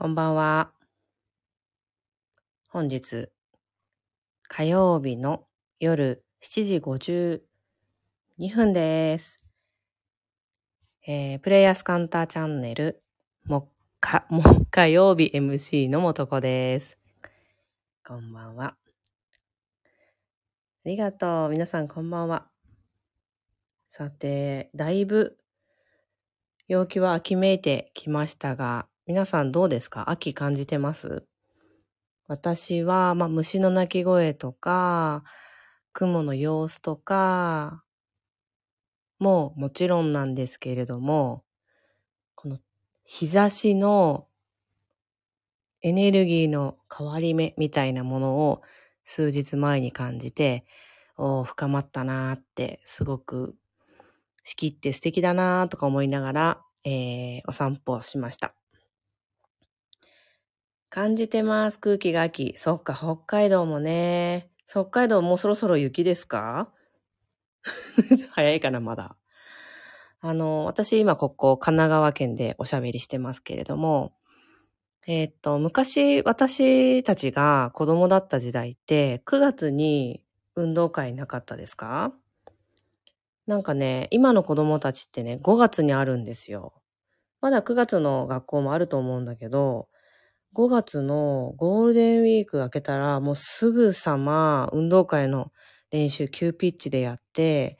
こんばんは。本日、火曜日の夜7時52分です。えー、プレイヤースカンターチャンネル、もっか、もっか曜日 MC のもとこです。こんばんは。ありがとう。皆さんこんばんは。さて、だいぶ陽気は秋めいてきましたが、皆さんどうですか？秋感じてます？私は、まあ、虫の鳴き声とか、雲の様子とか、ももちろんなんですけれども、この日差しのエネルギーの変わり目みたいなものを数日前に感じて、お深まったなーって、すごく四季って素敵だなーとか思いながら、えーお散歩をしました。感じてます。空気が秋。そっか、北海道もね。北海道もうそろそろ雪ですか？早いかな、まだ。あの、私今ここ神奈川県でおしゃべりしてますけれども、えーっと、昔私たちが子供だった時代って9月に運動会なかったですか？なんかね、今の子供たちってね、5月にあるんですよ。まだ9月の学校もあると思うんだけど、5月のゴールデンウィーク明けたら、もうすぐさま運動会の練習急ピッチでやって、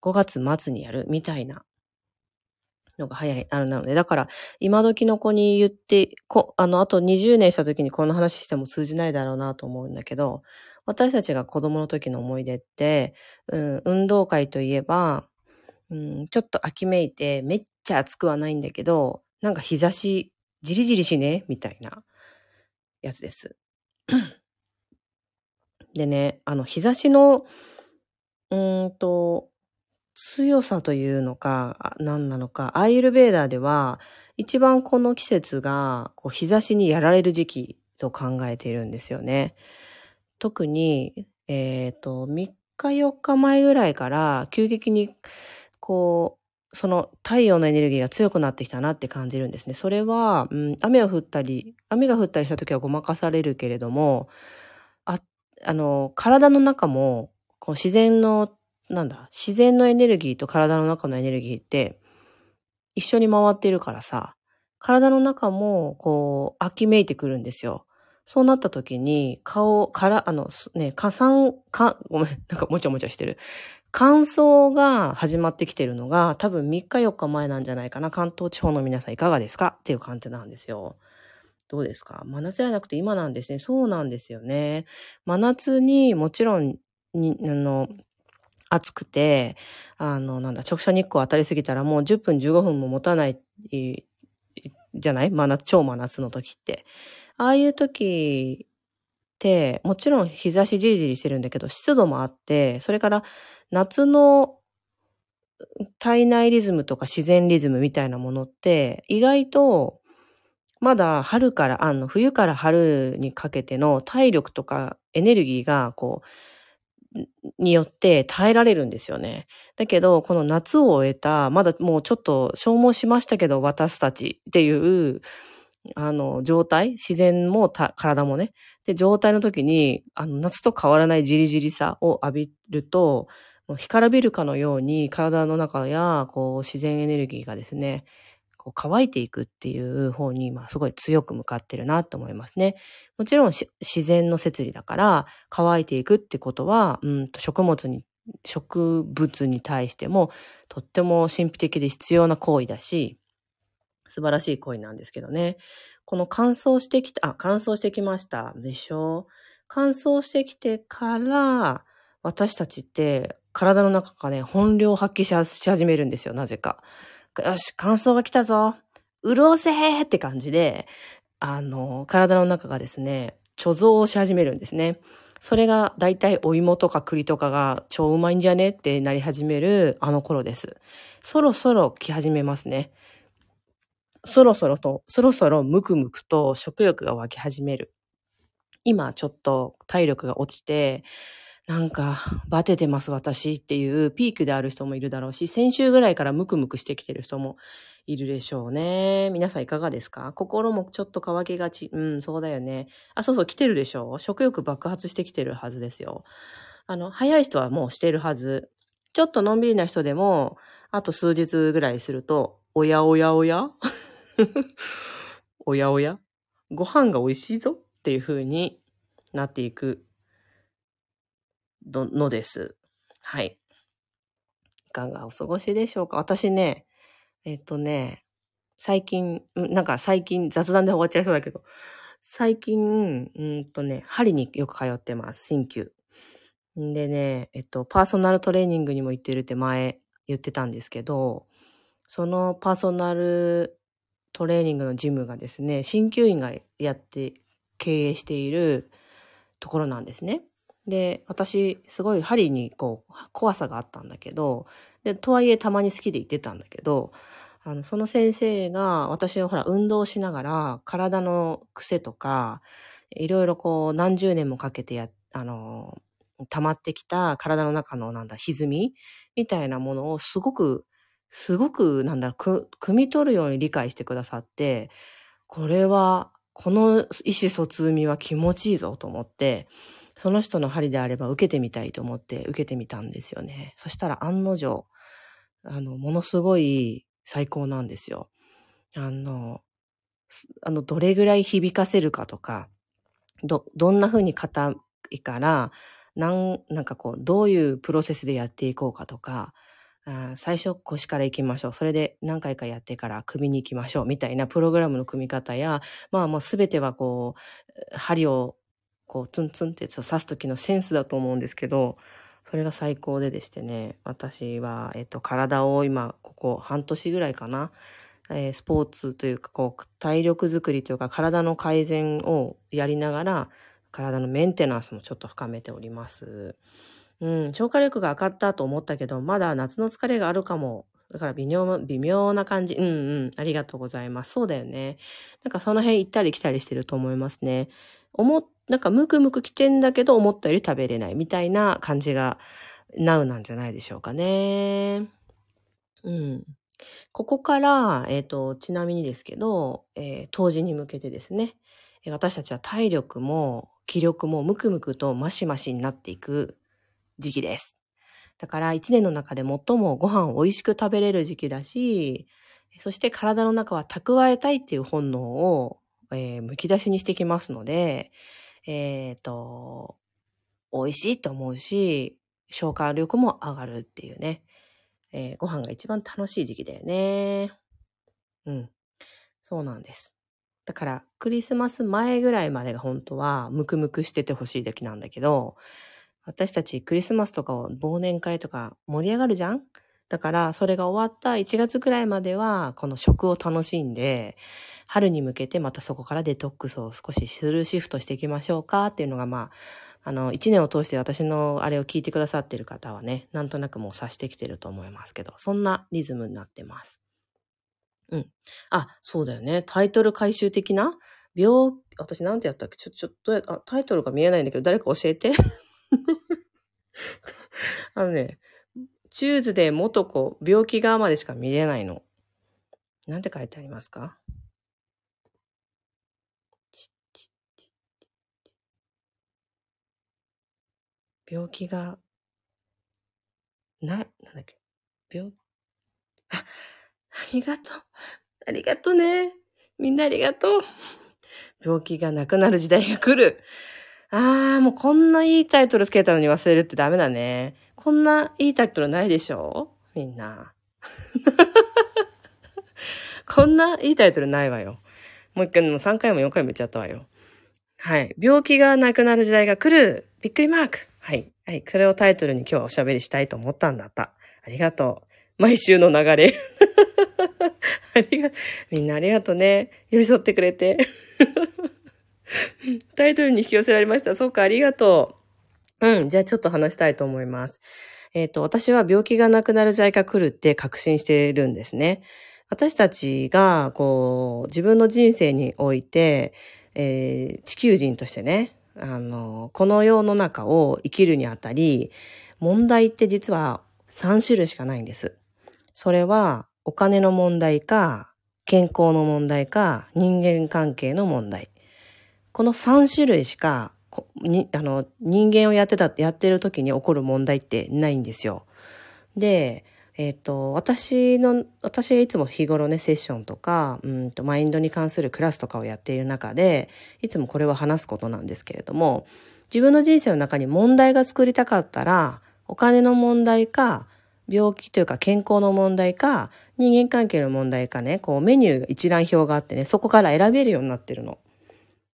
5月末にやるみたいなのが早い、あの、なので、だから、今時の子に言って、こ、あの、あと20年した時にこの話しても通じないだろうなと思うんだけど、私たちが子供の時の思い出って、うん、運動会といえば、うん、ちょっと秋めいて、めっちゃ暑くはないんだけど、なんか日差し、じりじりしねみたいなやつです。でね、あの、日差しの、うんと、強さというのか、何なのか、アイルベーダーでは、一番この季節が、こう、日差しにやられる時期と考えているんですよね。特に、えっ、と、3日4日前ぐらいから、急激に、こう、その太陽のエネルギーが強くなってきたなって感じるんですね。それは、うん、雨を降ったり、雨が降ったりした時はごまかされるけれども、あ、あの、体の中も、こう自然の、なんだ、自然のエネルギーと体の中のエネルギーって、一緒に回っているからさ、体の中も、こう、秋めいてくるんですよ。そうなった時に、顔、から、あの、ね、火山、か、ごめん、なんかもちゃもちゃしてる。乾燥が始まってきてるのが多分3日4日前なんじゃないかな。関東地方の皆さんいかがですか？っていう感じなんですよ。どうですか？真夏じゃなくて今なんですね。そうなんですよね。真夏にもちろんに、あの、暑くて、あの、なんだ、直射日光当たりすぎたらもう10分15分も持たない、じゃない？真夏、超真夏の時って。ああいう時て、もちろん日差しじりじりしてるんだけど、湿度もあって、それから夏の体内リズムとか自然リズムみたいなものって、意外と、まだ春から、あの、冬から春にかけての体力とかエネルギーが、こう、によって耐えられるんですよね。だけど、この夏を終えた、まだもうちょっと消耗しましたけど、私たちっていう、あの、状態、自然も体もね。で、状態の時に、あの、夏と変わらないじりじりさを浴びると、もう干からびるかのように体の中や、こう、自然エネルギーがですね、こう乾いていくっていう方に今すごい強く向かってるなと思いますね。もちろん自然の摂理だから乾いていくってことは、うんと食物に、植物に対してもとっても神秘的で必要な行為だし、素晴らしい行為なんですけどね。この乾燥してきた、あ、乾燥してきました。でしょ？乾燥してきてから、私たちって体の中がね、本領を発揮し始めるんですよ、なぜか。よし、乾燥が来たぞ。潤せーって感じで、あの、体の中がですね、貯蔵をし始めるんですね。それが大体お芋とか栗とかが超うまいんじゃね？ってなり始めるあの頃です。そろそろ来始めますね。そろそろと、そろそろムクムクと食欲が湧き始める。今ちょっと体力が落ちて、なんか、バテてます私っていうピークである人もいるだろうし、先週ぐらいからムクムクしてきてる人もいるでしょうね。皆さんいかがですか？心もちょっと乾きがち。うん、そうだよね。あ、そうそう、来てるでしょ？う食欲爆発してきてるはずですよ。あの、早い人はもうしてるはず。ちょっとのんびりな人でも、あと数日ぐらいすると、おやおやおや？おやおやご飯が美味しいぞっていう風になっていくのです。はい。いかがお過ごしでしょうか？私ね、えっとね、最近、なんか最近雑談で終わっちゃいそうだけど、最近、うんとね、針によく通ってます。鍼灸。でね、えっと、パーソナルトレーニングにも行ってるって前言ってたんですけど、そのパーソナルトレーニングのジムがですね、鍼灸院がやって経営しているところなんですね。で、私、すごい針にこう、怖さがあったんだけど、で、とはいえたまに好きで行ってたんだけど、あの、その先生が私をほら、運動しながら、体の癖とか、いろいろこう、何十年もかけてや、あの、溜まってきた体の中のなんだ、歪みみたいなものをすごく、すごくなんだろ、く、汲み取るように理解してくださって、これは、この意思疎通味は気持ちいいぞと思って、その人の針であれば受けてみたいと思って受けてみたんですよね。そしたら案の定、あの、ものすごい最高なんですよ。あの、あの、どれぐらい響かせるかとか、ど、どんな風に硬いから、なん、なんかこう、どういうプロセスでやっていこうかとか、最初腰から行きましょう。それで何回かやってから首に行きましょう。みたいなプログラムの組み方や、まあもうすべてはこう、針をこう、ツンツンって刺す時のセンスだと思うんですけど、それが最高ででしてね、私は、えっと、体を今、ここ半年ぐらいかな、えー、スポーツというか、こう、体力づくりというか、体の改善をやりながら、体のメンテナンスもちょっと深めております。うん、消化力が上がったと思ったけど、まだ夏の疲れがあるかも。だから微妙、微妙な感じ。うんうん。ありがとうございます。そうだよね。なんかその辺行ったり来たりしてると思いますね。思っなんかムクムク来てんだけど思ったより食べれないみたいな感じがナウなんじゃないでしょうかね。うん。ここから、えっ、ー、と、ちなみにですけど、えー、当時に向けてですね、私たちは体力も気力もムクムクとマシマシになっていく時期です。だから一年の中で最もご飯を美味しく食べれる時期だし、そして体の中は蓄えたいっていう本能を、えー、むき出しにしてきますので、えっ、ー、と、美味しいと思うし、消化力も上がるっていうね。えー、ご飯が一番楽しい時期だよね。うん。そうなんです。だから、クリスマス前ぐらいまでが本当は、ムクムクしててほしい時なんだけど、私たちクリスマスとかを忘年会とか盛り上がるじゃん？だから、それが終わった1月くらいまでは、この食を楽しんで、春に向けてまたそこからデトックスを少しするシフトしていきましょうか？っていうのが、まあ、あの、一年を通して私のあれを聞いてくださってる方はね、なんとなくもう察してきてると思いますけど、そんなリズムになってます。うん。あ、そうだよね。タイトル回収的な？病、私なんてやったっけ？ちょ、ちょっと、あ、タイトルが見えないんだけど、誰か教えて。あのね、チューズで元子、病気側までしか見れないの。なんて書いてありますか？病気が、な、なんだっけ、病、あ、ありがとう。ありがとうね。みんなありがとう。病気がなくなる時代が来る。ああ、もうこんないいタイトルつけたのに忘れるってダメだね。こんないいタイトルないでしょ？みんな。こんないいタイトルないわよ。もう一回もう3回も4回も言っちゃったわよ。はい。病気がなくなる時代が来る。びっくりマーク。はい。はい。それをタイトルに今日はおしゃべりしたいと思ったんだった。ありがとう。毎週の流れ。ありが、みんなありがとうね。寄り添ってくれて。タイトルに引き寄せられました。そうか、ありがとう。うん。じゃあちょっと話したいと思います。えっ、ー、と、私は病気がなくなる時代が来るって確信してるんですね。私たちが、こう、自分の人生において、えー、地球人としてね、あの、この世の中を生きるにあたり、問題って実は3種類しかないんです。それは、お金の問題か、健康の問題か、人間関係の問題。この3種類しか、にあの人間をやってた、やってる時に起こる問題ってないんですよ。で、えっ、ー、と、私の、私がいつも日頃ね、セッションとか、うんと、マインドに関するクラスとかをやっている中で、いつもこれは話すことなんですけれども、自分の人生の中に問題が作りたかったら、お金の問題か、病気というか健康の問題か、人間関係の問題かね、こうメニュー一覧表があってね、そこから選べるようになってるの。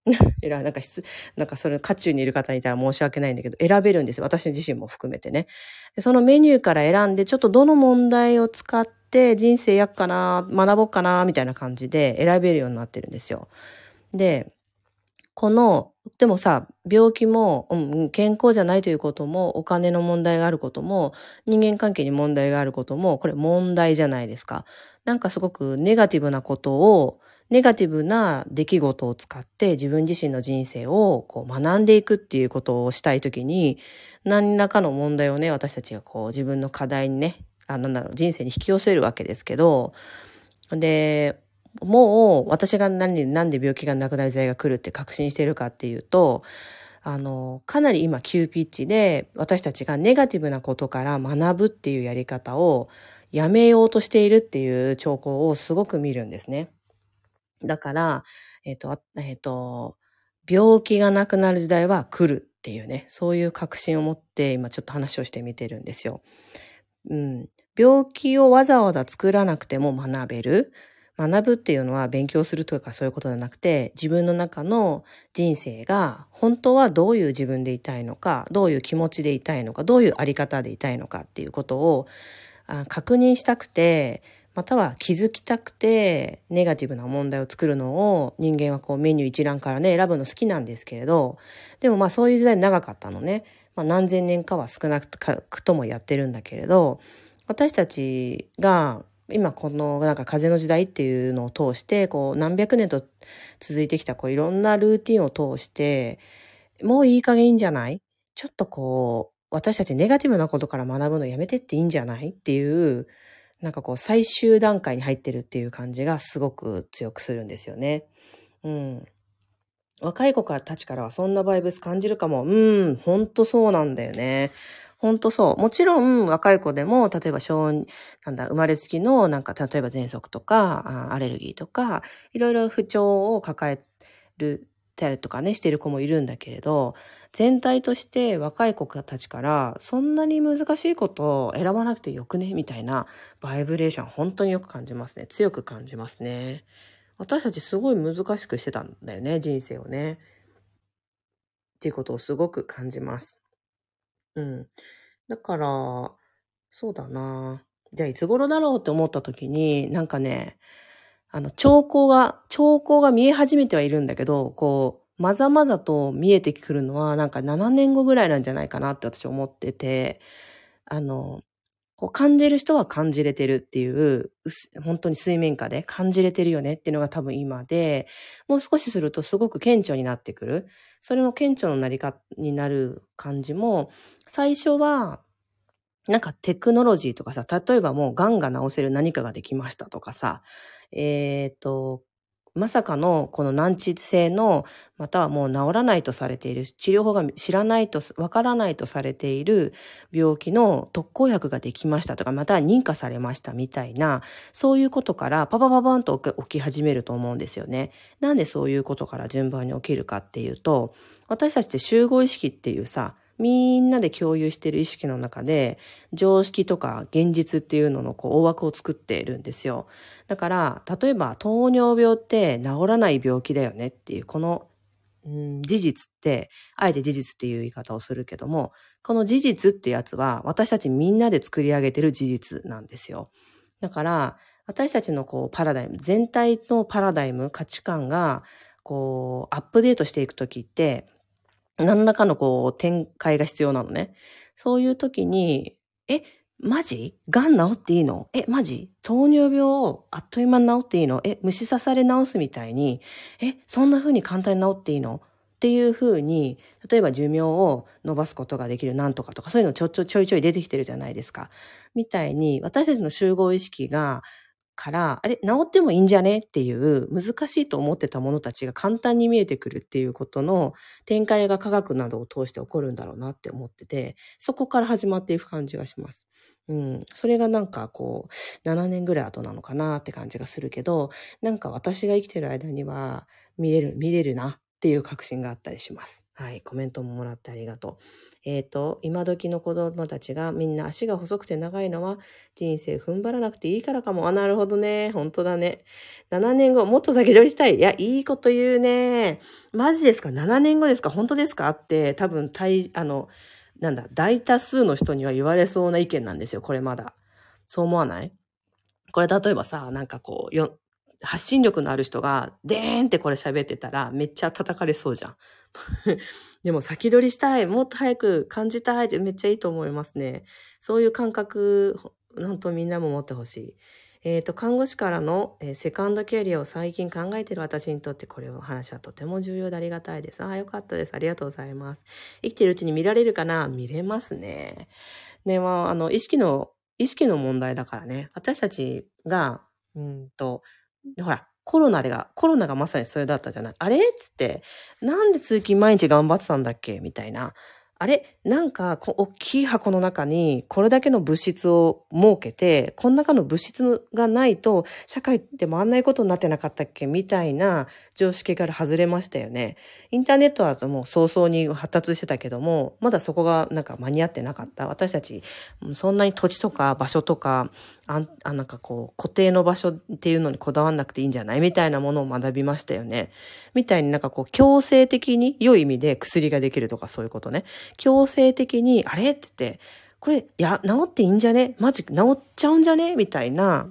えら、なんか質、なんかそれ、渦中にいる方いたら申し訳ないんだけど、選べるんですよ。私自身も含めてね。そのメニューから選んで、ちょっとどの問題を使って人生やっかな、学ぼうかな、みたいな感じで選べるようになってるんですよ。で、この、でもさ、病気も、うん、健康じゃないということも、お金の問題があることも、人間関係に問題があることも、これ問題じゃないですか。なんかすごくネガティブなことを、ネガティブな出来事を使って自分自身の人生をこう学んでいくっていうことをしたいときに、何らかの問題をね、私たちがこう自分の課題にね、あなんだろう、人生に引き寄せるわけですけど、で、もう私が何なんで病気がなくなる時代が来るって確信してるかっていうと、あの、かなり今急ピッチで私たちがネガティブなことから学ぶっていうやり方をやめようとしているっていう兆候をすごく見るんですね。だから、えっ、ー、と、えっ、ー、と、病気がなくなる時代は来るっていうね、そういう確信を持って今ちょっと話をしてみてるんですよ。うん。病気をわざわざ作らなくても学べる。学ぶっていうのは勉強するというかそういうことじゃなくて、自分の中の人生が本当はどういう自分でいたいのか、どういう気持ちでいたいのか、どういうあり方でいたいのかっていうことを確認したくて、または気づきたくてネガティブな問題を作るのを人間はこうメニュー一覧からね選ぶの好きなんですけれど、でもまあそういう時代長かったのね。まあ何千年かは少なくともやってるんだけれど、私たちが今このなんか風の時代っていうのを通してこう何百年と続いてきたこういろんなルーティンを通してもういい加減いいんじゃない？ちょっとこう私たちネガティブなことから学ぶのやめてっていいんじゃない？っていうなんかこう最終段階に入ってるっていう感じがすごく強くするんですよね。うん。若い子たちからはそんなバイブス感じるかも。うん、ほんとそうなんだよね。ほんとそう。もちろん、若い子でも、例えば、小、なんだ、生まれつきの、なんか、例えば、喘息とか、アレルギーとか、いろいろ不調を抱える、たりとかね、してる子もいるんだけれど、全体として若い子たちから、そんなに難しいことを選ばなくてよくね、みたいな、バイブレーション、本当によく感じますね。強く感じますね。私たちすごい難しくしてたんだよね、人生をね。っていうことをすごく感じます。うん。だから、そうだな。じゃあいつ頃だろうって思った時に、なんかね、あの、兆候が、兆候が見え始めてはいるんだけど、こう、まざまざと見えてくるのは、なんか7年後ぐらいなんじゃないかなって私思ってて、あの、こう感じる人は感じれてるっていう、本当に水面下で感じれてるよねっていうのが多分今で、もう少しするとすごく顕著になってくる。それも顕著のなりか、になる感じも、最初は、なんかテクノロジーとかさ、例えばもう癌が治せる何かができましたとかさ、えっ、ー、と、まさかのこの難治性の、またはもう治らないとされている、治療法が知らないと、わからないとされている病気の特効薬ができましたとか、または認可されましたみたいな、そういうことからパパパパンと起き始めると思うんですよね。なんでそういうことから順番に起きるかっていうと、私たちって集合意識っていうさ、みんなで共有している意識の中で、常識とか現実っていうののこう大枠を作っているんですよ。だから、例えば糖尿病って治らない病気だよねっていう、この、うん、事実って、あえて事実っていう言い方をするけども、この事実ってやつは私たちみんなで作り上げてる事実なんですよ。だから、私たちのこうパラダイム、全体のパラダイム、価値観が、こう、アップデートしていくときって、何らかのこう展開が必要なのね。そういう時に、え、マジ？癌治っていいの？え、マジ？糖尿病をあっという間に治っていいの？え、虫刺され治すみたいに、え、そんな風に簡単に治っていいの？っっていう風に、例えば寿命を伸ばすことができるなんとかとか、そういうのちょちょちょいちょい出てきてるじゃないですか。みたいに、私たちの集合意識が、から、あれ、治ってもいいんじゃね？っていう難しいと思ってたものたちが簡単に見えてくるっていうことの展開が科学などを通して起こるんだろうなって思ってて、そこから始まっていく感じがします。うん。それがなんかこう、7年ぐらい後なのかなって感じがするけど、なんか私が生きてる間には見れる、見れるなっていう確信があったりします。はい。コメントももらってありがとう。えっ、ー、と、今時の子供たちがみんな足が細くて長いのは人生踏ん張らなくていいからかも。あ、なるほどね。本当だね。7年後、もっと先取りしたい。いや、いいこと言うね。マジですか ?7 年後ですか？本当ですか？って多分、大、あの、なんだ、大多数の人には言われそうな意見なんですよ。これまだ。そう思わない？これ例えばさ、なんかこう、よ、発信力のある人が、でーんってこれ喋ってたら、めっちゃ叩かれそうじゃん。でも先取りしたい、もっと早く感じたいってめっちゃいいと思いますね。そういう感覚、本当みんなも持ってほしい。えっ、ー、と、看護師からの、えー、セカンドキャリアを最近考えてる私にとってこれを話はとても重要でありがたいです。ああ、よかったです。ありがとうございます。生きてるうちに見られるかな？見れますね。ね、まあ、あの、意識の、意識の問題だからね。私たちが、うんと、ほら、コロナでが、コロナがまさにそれだったじゃない。あれ？つって、なんで通勤毎日頑張ってたんだっけ？みたいな。あれ？なんか、大きい箱の中にこれだけの物質を設けて、この中の物質がないと社会って回んないことになってなかったっけ？みたいな常識から外れましたよね。インターネットはもう早々に発達してたけども、まだそこがなんか間に合ってなかった。私たち、そんなに土地とか場所とか、ああなんかこう固定の場所っていうのにこだわんなくていいんじゃないみたいなものを学びましたよね。みたいになんかこう強制的に良い意味で薬ができるとかそういうことね。強制的に、あれ？って言って、これ、いや、治っていいんじゃね？マジ治っちゃうんじゃね？みたいな、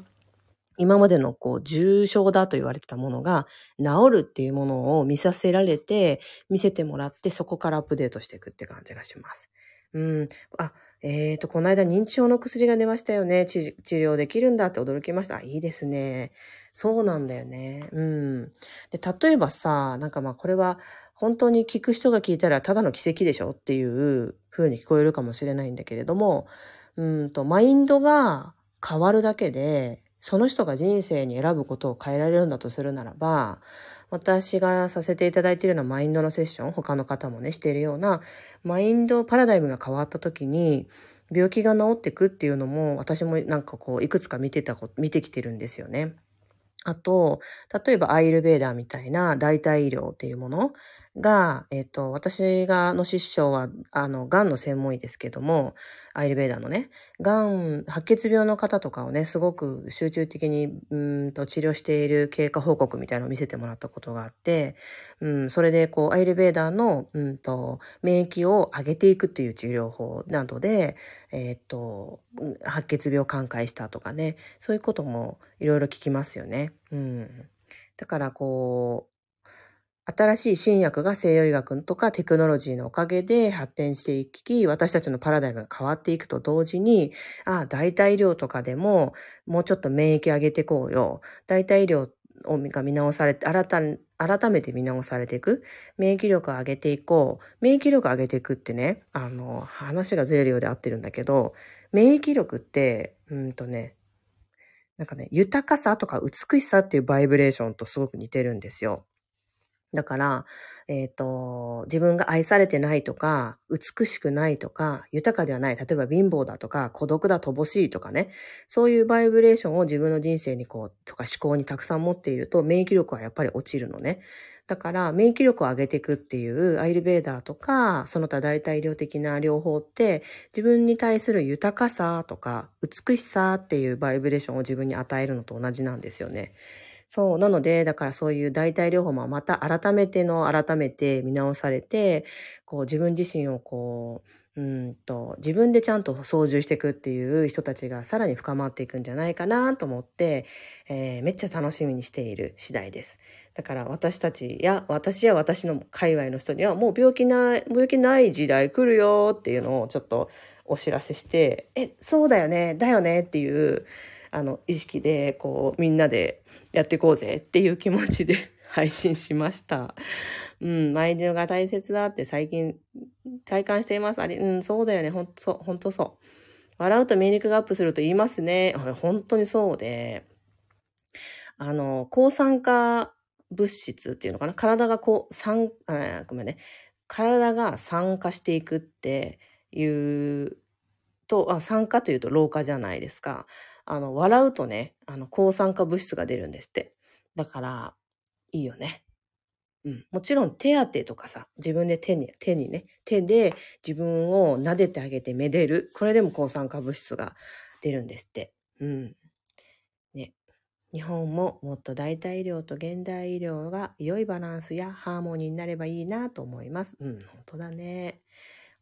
今までのこう重症だと言われてたものが治るっていうものを見させられて、見せてもらってそこからアップデートしていくって感じがします。うん。あ、えっ、ー、と、この間認知症の薬が出ましたよね。治療できるんだって驚きました。いいですね。そうなんだよね。うん。で、例えばさ、なんかまあこれは本当に聞く人が聞いたらただの奇跡でしょっていう風に聞こえるかもしれないんだけれども、うんと、マインドが変わるだけで、その人が人生に選ぶことを変えられるんだとするならば、私がさせていただいているようなマインドのセッション、他の方もね、しているような、マインドパラダイムが変わった時に、病気が治っていくっていうのも、私もなんかこう、いくつか見てたこと見てきてるんですよね。あと、例えばアイルベーダーみたいな代替医療っていうものが、えっ、と、私がの師匠は、あの、癌の専門医ですけども、アイルベーダーのね、癌、白血病の方とかをね、すごく集中的に、うんと治療している経過報告みたいなのを見せてもらったことがあって、うん、それで、こう、アイルベーダーの、うんと、免疫を上げていくっていう治療法などで、えっ、と、白血病寛解したとかね、そういうこともいろいろ聞きますよね。うん。だから、こう、新しい新薬が西洋医学とかテクノロジーのおかげで発展していき、私たちのパラダイムが変わっていくと同時に、ああ、代替医療とかでも、もうちょっと免疫上げていこうよ。代替医療が見直されて、改改めて見直されていく。免疫力を上げていこう。免疫力を上げていくってね、あの、話がずれるようで合ってるんだけど、免疫力って、うんとね、なんかね、豊かさとか美しさっていうバイブレーションとすごく似てるんですよ。だから、えっ、ー、と、自分が愛されてないとか、美しくないとか、豊かではない、例えば貧乏だとか、孤独だ、乏しいとかね、そういうバイブレーションを自分の人生にこう、とか思考にたくさん持っていると、免疫力はやっぱり落ちるのね。だから、免疫力を上げていくっていうアイルベーダーとか、その他代替医療的な療法って、自分に対する豊かさとか、美しさっていうバイブレーションを自分に与えるのと同じなんですよね。そう。なので、だからそういう代替療法もまた改めての改めて見直されて、こう自分自身をこう、うんと、自分でちゃんと操縦していくっていう人たちがさらに深まっていくんじゃないかなと思って、えー、めっちゃ楽しみにしている次第です。だから私たちや、私や私の界隈の人にはもう病気ない、病気ない時代来るよっていうのをちょっとお知らせして、え、そうだよね、だよねっていう、あの、意識で、こう、みんなでやっていこうぜっていう気持ちで 配信しました。うん、マインドが大切だって最近体感しています。あれ、うん、そうだよね。ほんとそう、ほんとそう。笑うと免疫がアップすると言いますね。本当にそうで、あの、抗酸化物質っていうのかな？体がこう、酸、あごめんね。体が酸化していくっていうと、あ酸化というと老化じゃないですか。あの、笑うとね、あの、抗酸化物質が出るんですって。だから、いいよね。うん。もちろん手当てとかさ、自分で手に、手にね、手で自分を撫でてあげてめでる。これでも抗酸化物質が出るんですって。うん。ね。日本ももっと代替医療と現代医療が良いバランスやハーモニーになればいいなと思います。うん、本当だね。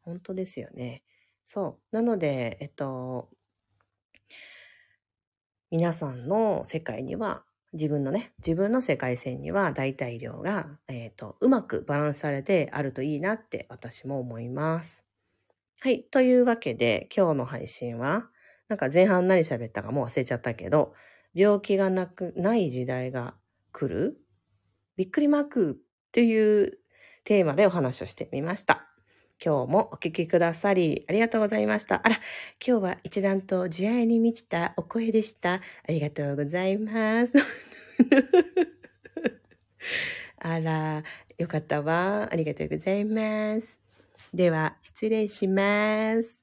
本当ですよね。そう。なので、えっと、皆さんの世界には自分のね、自分の世界線には代替量が、えっ、ー、と、うまくバランスされてあるといいなって私も思います。はい。というわけで、今日の配信は、なんか前半何喋ったかもう忘れちゃったけど、病気がなく、ない時代が来るびっくりマークっていうテーマでお話をしてみました。今日もお聴きくださりありがとうございました。あら、今日は一段と慈愛に満ちたお声でした。ありがとうございます。あら、よかったわ。ありがとうございます。では、失礼します。